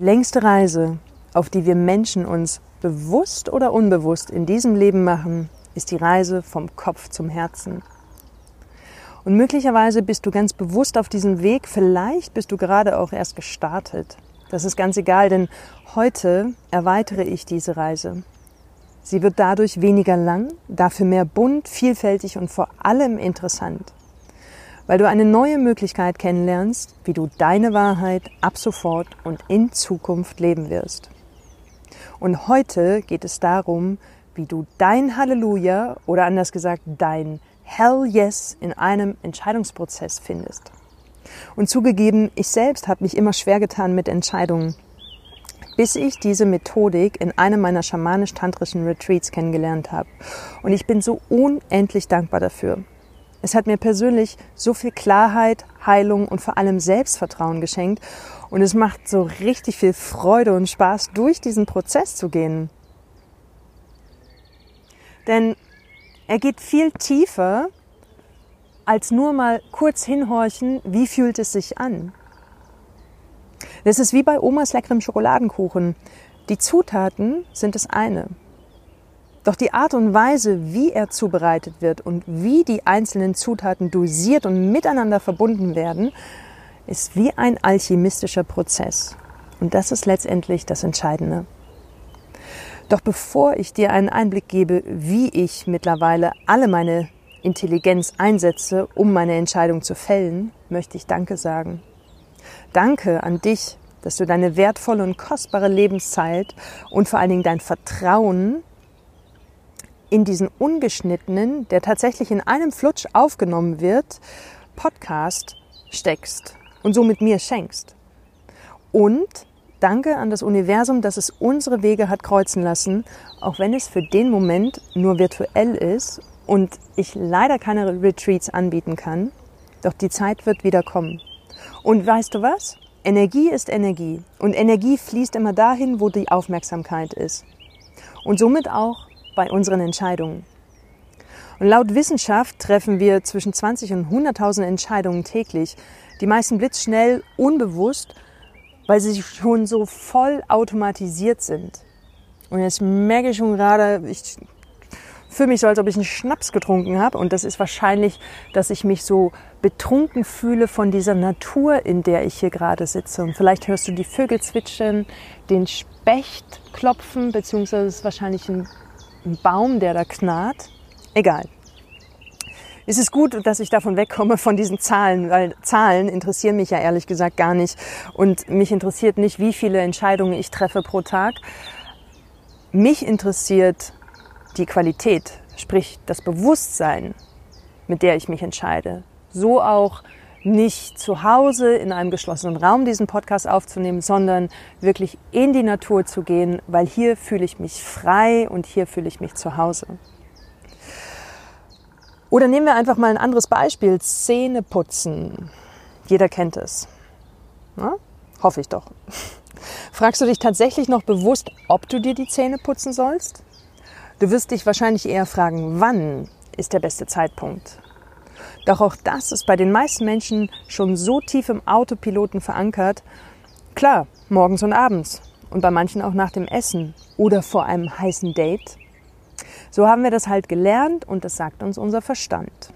längste Reise, auf die wir Menschen uns bewusst oder unbewusst in diesem Leben machen, ist die Reise vom Kopf zum Herzen. Und möglicherweise bist du ganz bewusst auf diesem Weg, vielleicht bist du gerade auch erst gestartet. Das ist ganz egal, denn heute erweitere ich diese Reise. Sie wird dadurch weniger lang, dafür mehr bunt, vielfältig und vor allem interessant weil du eine neue Möglichkeit kennenlernst, wie du deine Wahrheit ab sofort und in Zukunft leben wirst. Und heute geht es darum, wie du dein Halleluja oder anders gesagt dein Hell Yes in einem Entscheidungsprozess findest. Und zugegeben, ich selbst habe mich immer schwer getan mit Entscheidungen, bis ich diese Methodik in einem meiner schamanisch-tantrischen Retreats kennengelernt habe. Und ich bin so unendlich dankbar dafür. Es hat mir persönlich so viel Klarheit, Heilung und vor allem Selbstvertrauen geschenkt. Und es macht so richtig viel Freude und Spaß, durch diesen Prozess zu gehen. Denn er geht viel tiefer als nur mal kurz hinhorchen, wie fühlt es sich an. Das ist wie bei Omas leckerem Schokoladenkuchen. Die Zutaten sind das eine. Doch die Art und Weise, wie er zubereitet wird und wie die einzelnen Zutaten dosiert und miteinander verbunden werden, ist wie ein alchemistischer Prozess. Und das ist letztendlich das Entscheidende. Doch bevor ich dir einen Einblick gebe, wie ich mittlerweile alle meine Intelligenz einsetze, um meine Entscheidung zu fällen, möchte ich Danke sagen. Danke an dich, dass du deine wertvolle und kostbare Lebenszeit und vor allen Dingen dein Vertrauen in diesen ungeschnittenen, der tatsächlich in einem Flutsch aufgenommen wird, Podcast steckst und somit mir schenkst. Und danke an das Universum, dass es unsere Wege hat kreuzen lassen, auch wenn es für den Moment nur virtuell ist und ich leider keine Retreats anbieten kann. Doch die Zeit wird wieder kommen. Und weißt du was? Energie ist Energie und Energie fließt immer dahin, wo die Aufmerksamkeit ist. Und somit auch bei unseren Entscheidungen. Und laut Wissenschaft treffen wir zwischen 20 und 100.000 Entscheidungen täglich. Die meisten blitzschnell, unbewusst, weil sie schon so voll automatisiert sind. Und jetzt merke ich schon gerade, ich fühle mich so, als ob ich einen Schnaps getrunken habe. Und das ist wahrscheinlich, dass ich mich so betrunken fühle von dieser Natur, in der ich hier gerade sitze. Und vielleicht hörst du die Vögel zwitschern, den Specht klopfen, beziehungsweise es ist wahrscheinlich ein ein Baum, der da knarrt. Egal. Es ist gut, dass ich davon wegkomme von diesen Zahlen, weil Zahlen interessieren mich ja ehrlich gesagt gar nicht. Und mich interessiert nicht, wie viele Entscheidungen ich treffe pro Tag. Mich interessiert die Qualität, sprich das Bewusstsein, mit der ich mich entscheide. So auch nicht zu Hause in einem geschlossenen Raum diesen Podcast aufzunehmen, sondern wirklich in die Natur zu gehen, weil hier fühle ich mich frei und hier fühle ich mich zu Hause. Oder nehmen wir einfach mal ein anderes Beispiel, Zähne putzen. Jeder kennt es. Na? Hoffe ich doch. Fragst du dich tatsächlich noch bewusst, ob du dir die Zähne putzen sollst? Du wirst dich wahrscheinlich eher fragen, wann ist der beste Zeitpunkt? Doch auch das ist bei den meisten Menschen schon so tief im Autopiloten verankert. Klar, morgens und abends und bei manchen auch nach dem Essen oder vor einem heißen Date. So haben wir das halt gelernt und das sagt uns unser Verstand.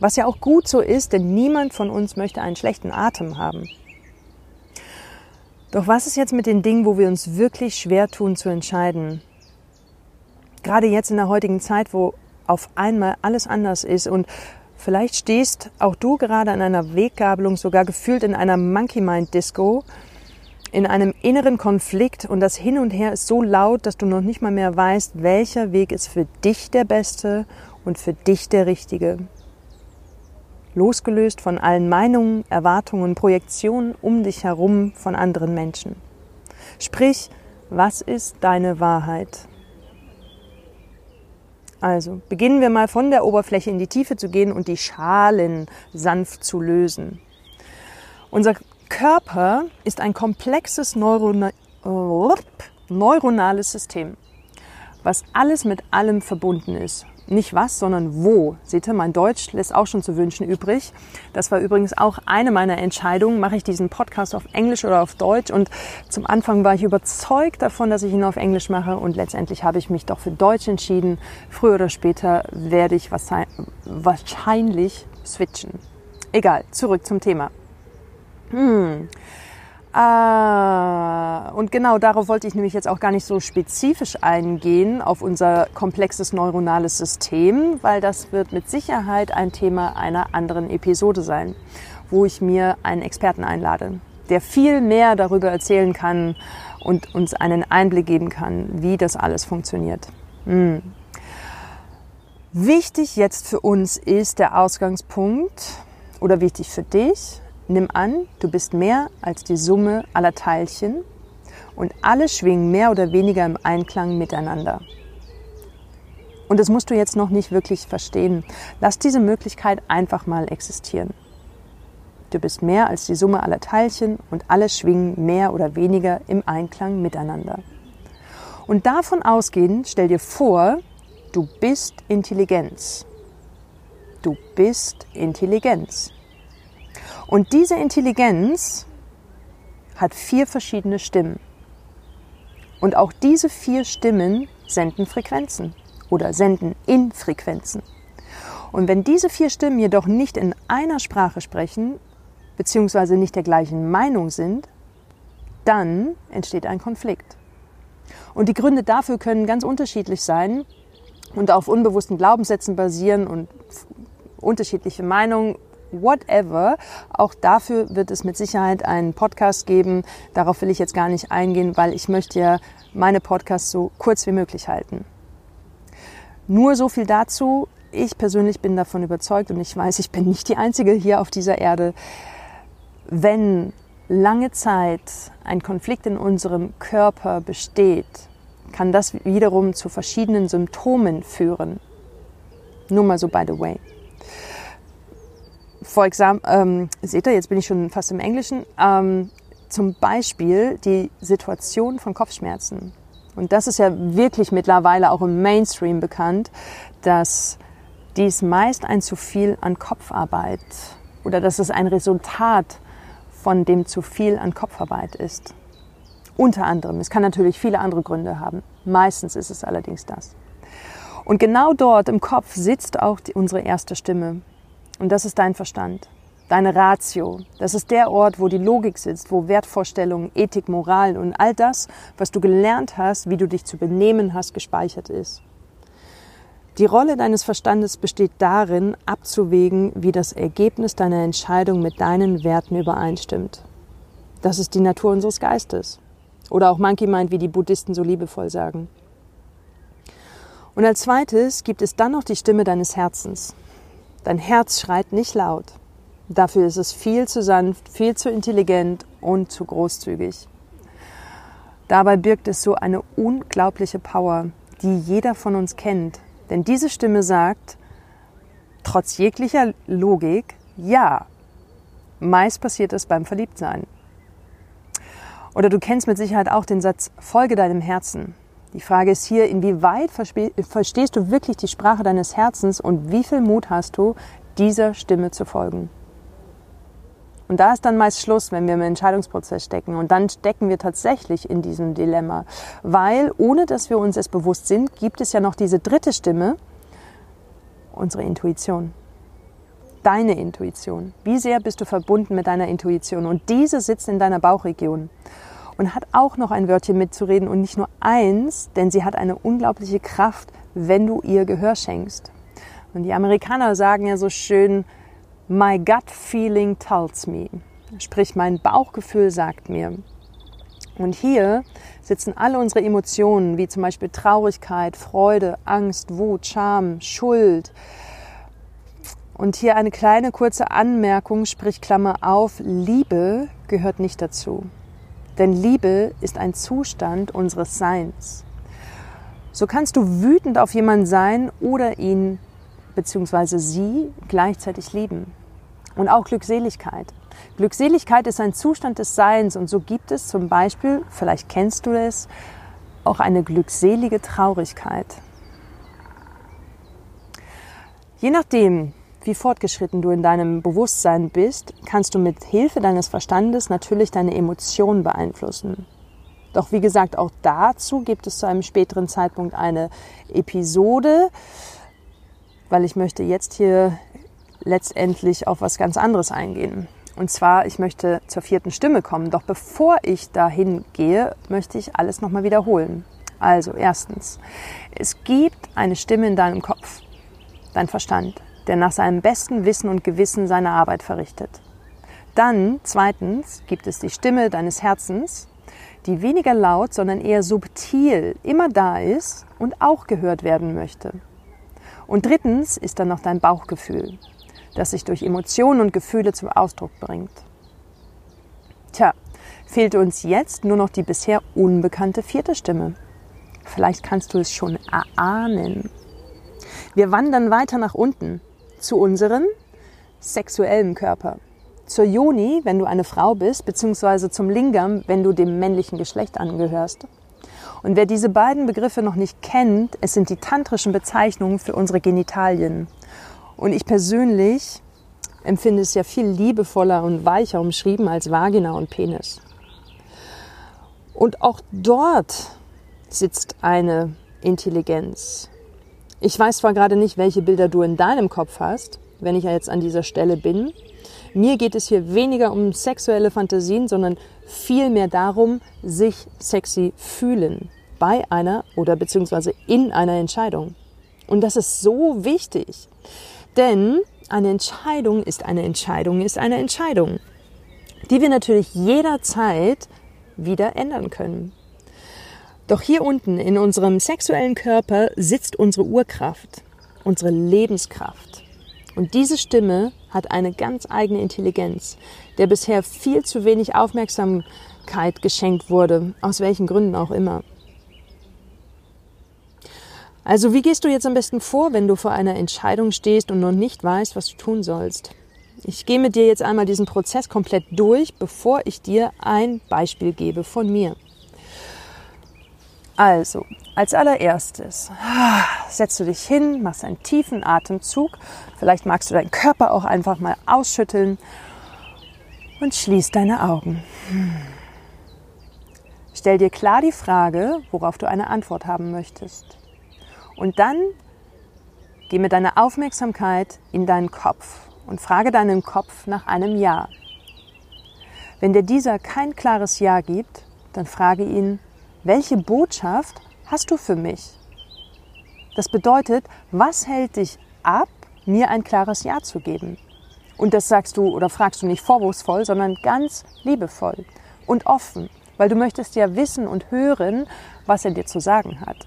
Was ja auch gut so ist, denn niemand von uns möchte einen schlechten Atem haben. Doch was ist jetzt mit den Dingen, wo wir uns wirklich schwer tun zu entscheiden? Gerade jetzt in der heutigen Zeit, wo auf einmal alles anders ist und Vielleicht stehst auch du gerade an einer Weggabelung, sogar gefühlt in einer Monkey Mind Disco, in einem inneren Konflikt und das Hin und Her ist so laut, dass du noch nicht mal mehr weißt, welcher Weg ist für dich der beste und für dich der richtige. Losgelöst von allen Meinungen, Erwartungen, Projektionen um dich herum von anderen Menschen. Sprich, was ist deine Wahrheit? Also beginnen wir mal von der Oberfläche in die Tiefe zu gehen und die Schalen sanft zu lösen. Unser Körper ist ein komplexes Neurona neuronales System, was alles mit allem verbunden ist. Nicht was, sondern wo. Seht ihr, mein Deutsch lässt auch schon zu wünschen übrig. Das war übrigens auch eine meiner Entscheidungen. Mache ich diesen Podcast auf Englisch oder auf Deutsch? Und zum Anfang war ich überzeugt davon, dass ich ihn auf Englisch mache. Und letztendlich habe ich mich doch für Deutsch entschieden. Früher oder später werde ich wahrscheinlich switchen. Egal, zurück zum Thema. Hm. Ah, und genau darauf wollte ich nämlich jetzt auch gar nicht so spezifisch eingehen, auf unser komplexes neuronales System, weil das wird mit Sicherheit ein Thema einer anderen Episode sein, wo ich mir einen Experten einlade, der viel mehr darüber erzählen kann und uns einen Einblick geben kann, wie das alles funktioniert. Hm. Wichtig jetzt für uns ist der Ausgangspunkt oder wichtig für dich, Nimm an, du bist mehr als die Summe aller Teilchen und alle schwingen mehr oder weniger im Einklang miteinander. Und das musst du jetzt noch nicht wirklich verstehen. Lass diese Möglichkeit einfach mal existieren. Du bist mehr als die Summe aller Teilchen und alle schwingen mehr oder weniger im Einklang miteinander. Und davon ausgehend stell dir vor, du bist Intelligenz. Du bist Intelligenz. Und diese Intelligenz hat vier verschiedene Stimmen. Und auch diese vier Stimmen senden Frequenzen oder senden in Frequenzen. Und wenn diese vier Stimmen jedoch nicht in einer Sprache sprechen, beziehungsweise nicht der gleichen Meinung sind, dann entsteht ein Konflikt. Und die Gründe dafür können ganz unterschiedlich sein und auf unbewussten Glaubenssätzen basieren und unterschiedliche Meinungen whatever. Auch dafür wird es mit Sicherheit einen Podcast geben. Darauf will ich jetzt gar nicht eingehen, weil ich möchte ja meine Podcasts so kurz wie möglich halten. Nur so viel dazu. Ich persönlich bin davon überzeugt und ich weiß, ich bin nicht die Einzige hier auf dieser Erde. Wenn lange Zeit ein Konflikt in unserem Körper besteht, kann das wiederum zu verschiedenen Symptomen führen. Nur mal so by the way. For example, ähm, seht ihr, jetzt bin ich schon fast im Englischen. Ähm, zum Beispiel die Situation von Kopfschmerzen. Und das ist ja wirklich mittlerweile auch im Mainstream bekannt, dass dies meist ein zu viel an Kopfarbeit oder dass es ein Resultat von dem zu viel an Kopfarbeit ist. Unter anderem. Es kann natürlich viele andere Gründe haben. Meistens ist es allerdings das. Und genau dort im Kopf sitzt auch die, unsere erste Stimme. Und das ist dein Verstand, deine Ratio. Das ist der Ort, wo die Logik sitzt, wo Wertvorstellungen, Ethik, Moral und all das, was du gelernt hast, wie du dich zu benehmen hast, gespeichert ist. Die Rolle deines Verstandes besteht darin, abzuwägen, wie das Ergebnis deiner Entscheidung mit deinen Werten übereinstimmt. Das ist die Natur unseres Geistes. Oder auch Monkey Mind, wie die Buddhisten so liebevoll sagen. Und als zweites gibt es dann noch die Stimme deines Herzens. Dein Herz schreit nicht laut. Dafür ist es viel zu sanft, viel zu intelligent und zu großzügig. Dabei birgt es so eine unglaubliche Power, die jeder von uns kennt. Denn diese Stimme sagt, trotz jeglicher Logik, ja. Meist passiert es beim Verliebtsein. Oder du kennst mit Sicherheit auch den Satz, folge deinem Herzen. Die Frage ist hier, inwieweit verstehst du wirklich die Sprache deines Herzens und wie viel Mut hast du, dieser Stimme zu folgen? Und da ist dann meist Schluss, wenn wir im Entscheidungsprozess stecken. Und dann stecken wir tatsächlich in diesem Dilemma. Weil, ohne dass wir uns es bewusst sind, gibt es ja noch diese dritte Stimme, unsere Intuition. Deine Intuition. Wie sehr bist du verbunden mit deiner Intuition? Und diese sitzt in deiner Bauchregion und hat auch noch ein Wörtchen mitzureden und nicht nur eins, denn sie hat eine unglaubliche Kraft, wenn du ihr Gehör schenkst. Und die Amerikaner sagen ja so schön, My gut feeling tells me. Sprich, mein Bauchgefühl sagt mir. Und hier sitzen alle unsere Emotionen, wie zum Beispiel Traurigkeit, Freude, Angst, Wut, Scham, Schuld. Und hier eine kleine kurze Anmerkung, sprich Klammer auf, Liebe gehört nicht dazu. Denn Liebe ist ein Zustand unseres Seins. So kannst du wütend auf jemanden sein oder ihn bzw. sie gleichzeitig lieben. Und auch Glückseligkeit. Glückseligkeit ist ein Zustand des Seins und so gibt es zum Beispiel, vielleicht kennst du es, auch eine glückselige Traurigkeit. Je nachdem, wie fortgeschritten du in deinem Bewusstsein bist, kannst du mit Hilfe deines Verstandes natürlich deine Emotionen beeinflussen. Doch wie gesagt, auch dazu gibt es zu einem späteren Zeitpunkt eine Episode, weil ich möchte jetzt hier letztendlich auf was ganz anderes eingehen. Und zwar, ich möchte zur vierten Stimme kommen. Doch bevor ich dahin gehe, möchte ich alles nochmal wiederholen. Also erstens, es gibt eine Stimme in deinem Kopf, dein Verstand der nach seinem besten Wissen und Gewissen seine Arbeit verrichtet. Dann, zweitens, gibt es die Stimme deines Herzens, die weniger laut, sondern eher subtil immer da ist und auch gehört werden möchte. Und drittens ist dann noch dein Bauchgefühl, das sich durch Emotionen und Gefühle zum Ausdruck bringt. Tja, fehlt uns jetzt nur noch die bisher unbekannte vierte Stimme. Vielleicht kannst du es schon erahnen. Wir wandern weiter nach unten zu unserem sexuellen Körper. Zur Yoni, wenn du eine Frau bist, beziehungsweise zum Lingam, wenn du dem männlichen Geschlecht angehörst. Und wer diese beiden Begriffe noch nicht kennt, es sind die tantrischen Bezeichnungen für unsere Genitalien. Und ich persönlich empfinde es ja viel liebevoller und weicher umschrieben als Vagina und Penis. Und auch dort sitzt eine Intelligenz, ich weiß zwar gerade nicht, welche Bilder du in deinem Kopf hast, wenn ich ja jetzt an dieser Stelle bin. Mir geht es hier weniger um sexuelle Fantasien, sondern vielmehr darum, sich sexy fühlen bei einer oder beziehungsweise in einer Entscheidung. Und das ist so wichtig, denn eine Entscheidung ist eine Entscheidung ist eine Entscheidung, die wir natürlich jederzeit wieder ändern können. Doch hier unten in unserem sexuellen Körper sitzt unsere Urkraft, unsere Lebenskraft. Und diese Stimme hat eine ganz eigene Intelligenz, der bisher viel zu wenig Aufmerksamkeit geschenkt wurde, aus welchen Gründen auch immer. Also wie gehst du jetzt am besten vor, wenn du vor einer Entscheidung stehst und noch nicht weißt, was du tun sollst? Ich gehe mit dir jetzt einmal diesen Prozess komplett durch, bevor ich dir ein Beispiel gebe von mir. Also, als allererstes setzt du dich hin, machst einen tiefen Atemzug. Vielleicht magst du deinen Körper auch einfach mal ausschütteln und schließ deine Augen. Stell dir klar die Frage, worauf du eine Antwort haben möchtest. Und dann geh mit deiner Aufmerksamkeit in deinen Kopf und frage deinen Kopf nach einem Ja. Wenn dir dieser kein klares Ja gibt, dann frage ihn, welche Botschaft hast du für mich? Das bedeutet, was hält dich ab, mir ein klares Ja zu geben? Und das sagst du oder fragst du nicht vorwurfsvoll, sondern ganz liebevoll und offen, weil du möchtest ja wissen und hören, was er dir zu sagen hat.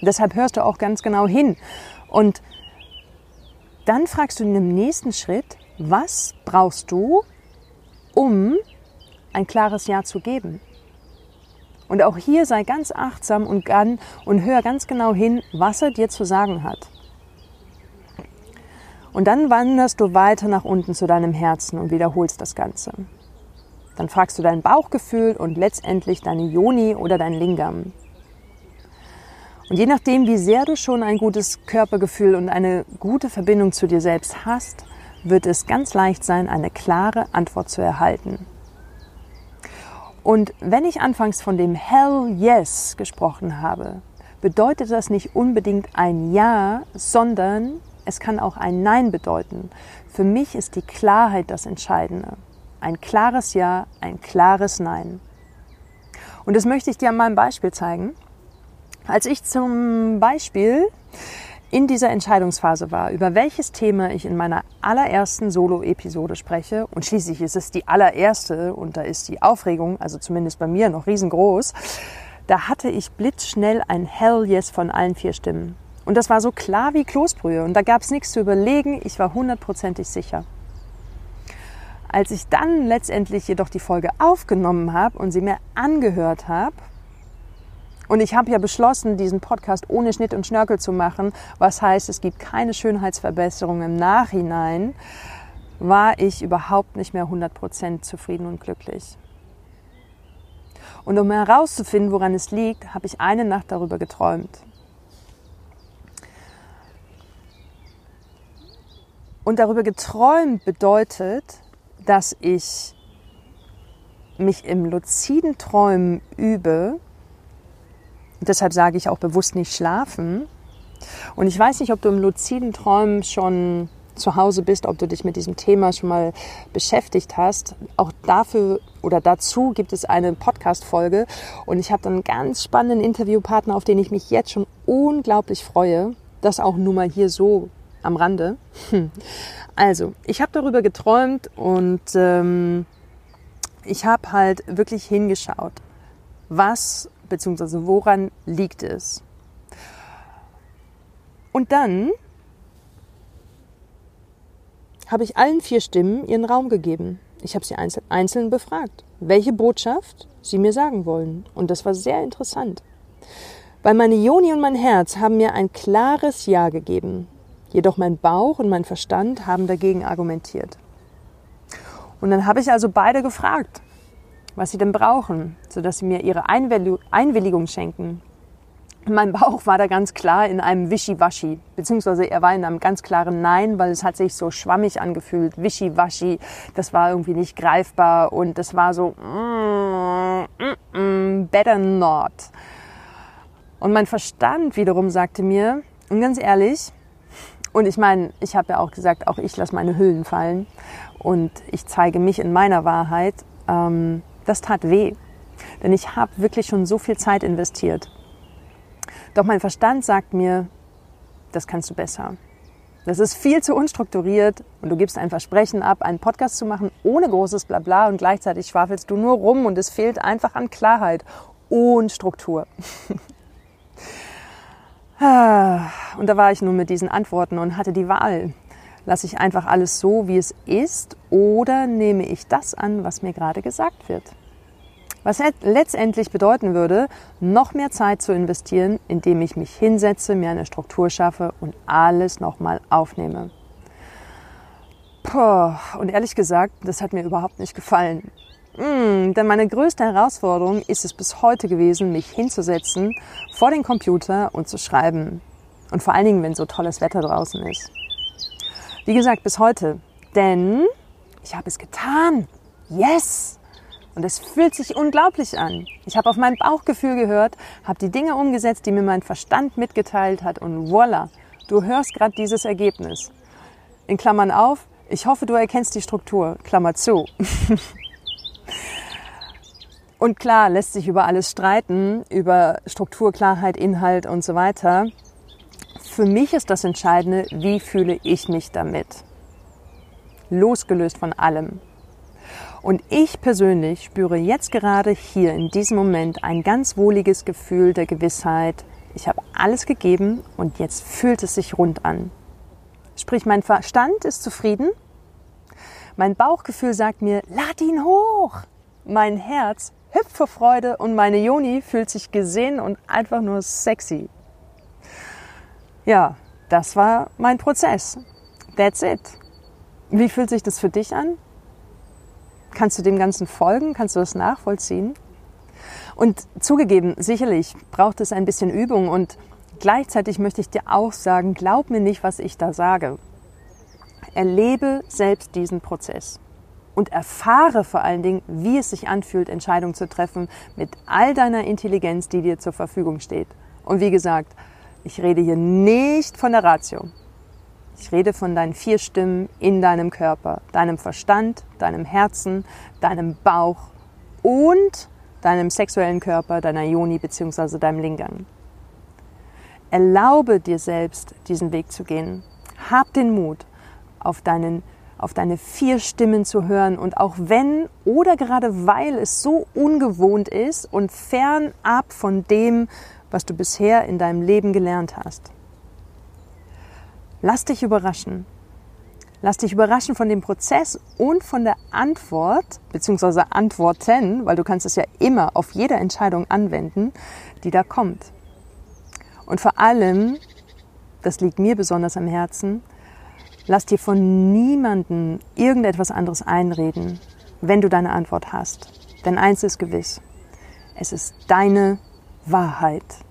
Deshalb hörst du auch ganz genau hin. Und dann fragst du in dem nächsten Schritt, was brauchst du, um ein klares Ja zu geben? Und auch hier sei ganz achtsam und, gan, und hör ganz genau hin, was er dir zu sagen hat. Und dann wanderst du weiter nach unten zu deinem Herzen und wiederholst das Ganze. Dann fragst du dein Bauchgefühl und letztendlich deine Yoni oder dein Lingam. Und je nachdem, wie sehr du schon ein gutes Körpergefühl und eine gute Verbindung zu dir selbst hast, wird es ganz leicht sein, eine klare Antwort zu erhalten. Und wenn ich anfangs von dem Hell Yes gesprochen habe, bedeutet das nicht unbedingt ein Ja, sondern es kann auch ein Nein bedeuten. Für mich ist die Klarheit das Entscheidende. Ein klares Ja, ein klares Nein. Und das möchte ich dir an meinem Beispiel zeigen. Als ich zum Beispiel in dieser Entscheidungsphase war, über welches Thema ich in meiner allerersten Solo-Episode spreche. Und schließlich ist es die allererste und da ist die Aufregung, also zumindest bei mir, noch riesengroß. Da hatte ich blitzschnell ein Hell Yes von allen vier Stimmen. Und das war so klar wie Kloßbrühe und da gab es nichts zu überlegen, ich war hundertprozentig sicher. Als ich dann letztendlich jedoch die Folge aufgenommen habe und sie mir angehört habe, und ich habe ja beschlossen, diesen Podcast ohne Schnitt und Schnörkel zu machen, was heißt, es gibt keine Schönheitsverbesserung im Nachhinein, war ich überhaupt nicht mehr 100% zufrieden und glücklich. Und um herauszufinden, woran es liegt, habe ich eine Nacht darüber geträumt. Und darüber geträumt bedeutet, dass ich mich im luziden Träumen übe. Deshalb sage ich auch bewusst nicht schlafen. Und ich weiß nicht, ob du im luziden Träumen schon zu Hause bist, ob du dich mit diesem Thema schon mal beschäftigt hast. Auch dafür oder dazu gibt es eine Podcast-Folge und ich habe dann einen ganz spannenden Interviewpartner, auf den ich mich jetzt schon unglaublich freue. Das auch nur mal hier so am Rande. Hm. Also, ich habe darüber geträumt und ähm, ich habe halt wirklich hingeschaut, was bzw. woran liegt es. Und dann habe ich allen vier Stimmen ihren Raum gegeben. Ich habe sie einzeln befragt, welche Botschaft sie mir sagen wollen. Und das war sehr interessant. Weil meine Joni und mein Herz haben mir ein klares Ja gegeben. Jedoch mein Bauch und mein Verstand haben dagegen argumentiert. Und dann habe ich also beide gefragt, was sie denn brauchen, sodass sie mir ihre Einwilligung schenken. Mein Bauch war da ganz klar in einem Wischiwaschi, beziehungsweise er war in einem ganz klaren Nein, weil es hat sich so schwammig angefühlt. Wischiwaschi, das war irgendwie nicht greifbar und das war so mm, mm, mm, better not. Und mein Verstand wiederum sagte mir, und ganz ehrlich, und ich meine, ich habe ja auch gesagt, auch ich lasse meine Hüllen fallen und ich zeige mich in meiner Wahrheit. Ähm, das tat weh, denn ich habe wirklich schon so viel Zeit investiert. Doch mein Verstand sagt mir, das kannst du besser. Das ist viel zu unstrukturiert und du gibst ein Versprechen ab, einen Podcast zu machen ohne großes Blabla und gleichzeitig schwafelst du nur rum und es fehlt einfach an Klarheit und Struktur. Ah, und da war ich nun mit diesen Antworten und hatte die Wahl. Lasse ich einfach alles so, wie es ist, oder nehme ich das an, was mir gerade gesagt wird? Was letztendlich bedeuten würde, noch mehr Zeit zu investieren, indem ich mich hinsetze, mir eine Struktur schaffe und alles nochmal aufnehme. Puh, und ehrlich gesagt, das hat mir überhaupt nicht gefallen. Mm, denn meine größte Herausforderung ist es bis heute gewesen, mich hinzusetzen vor den Computer und zu schreiben. Und vor allen Dingen, wenn so tolles Wetter draußen ist. Wie gesagt, bis heute. Denn ich habe es getan. Yes! Und es fühlt sich unglaublich an. Ich habe auf mein Bauchgefühl gehört, habe die Dinge umgesetzt, die mir mein Verstand mitgeteilt hat und voila, du hörst gerade dieses Ergebnis. In Klammern auf, ich hoffe, du erkennst die Struktur. Klammer zu. Und klar, lässt sich über alles streiten, über Struktur, Klarheit, Inhalt und so weiter. Für mich ist das Entscheidende, wie fühle ich mich damit? Losgelöst von allem. Und ich persönlich spüre jetzt gerade hier in diesem Moment ein ganz wohliges Gefühl der Gewissheit, ich habe alles gegeben und jetzt fühlt es sich rund an. Sprich, mein Verstand ist zufrieden, mein Bauchgefühl sagt mir, lad ihn hoch. Mein Herz hüpft vor Freude und meine Joni fühlt sich gesehen und einfach nur sexy. Ja, das war mein Prozess. That's it. Wie fühlt sich das für dich an? Kannst du dem Ganzen folgen? Kannst du das nachvollziehen? Und zugegeben, sicherlich braucht es ein bisschen Übung und gleichzeitig möchte ich dir auch sagen, glaub mir nicht, was ich da sage. Erlebe selbst diesen Prozess und erfahre vor allen Dingen, wie es sich anfühlt, Entscheidungen zu treffen mit all deiner Intelligenz, die dir zur Verfügung steht. Und wie gesagt, ich rede hier nicht von der Ratio. Ich rede von deinen vier Stimmen in deinem Körper, deinem Verstand, deinem Herzen, deinem Bauch und deinem sexuellen Körper, deiner Yoni bzw. deinem Lingam. Erlaube dir selbst, diesen Weg zu gehen. Hab den Mut, auf, deinen, auf deine vier Stimmen zu hören und auch wenn oder gerade weil es so ungewohnt ist und fernab von dem, was du bisher in deinem Leben gelernt hast. Lass dich überraschen. Lass dich überraschen von dem Prozess und von der Antwort, beziehungsweise Antworten, weil du kannst es ja immer auf jede Entscheidung anwenden, die da kommt. Und vor allem, das liegt mir besonders am Herzen, Lass dir von niemandem irgendetwas anderes einreden, wenn du deine Antwort hast. Denn eins ist gewiss, es ist deine Wahrheit.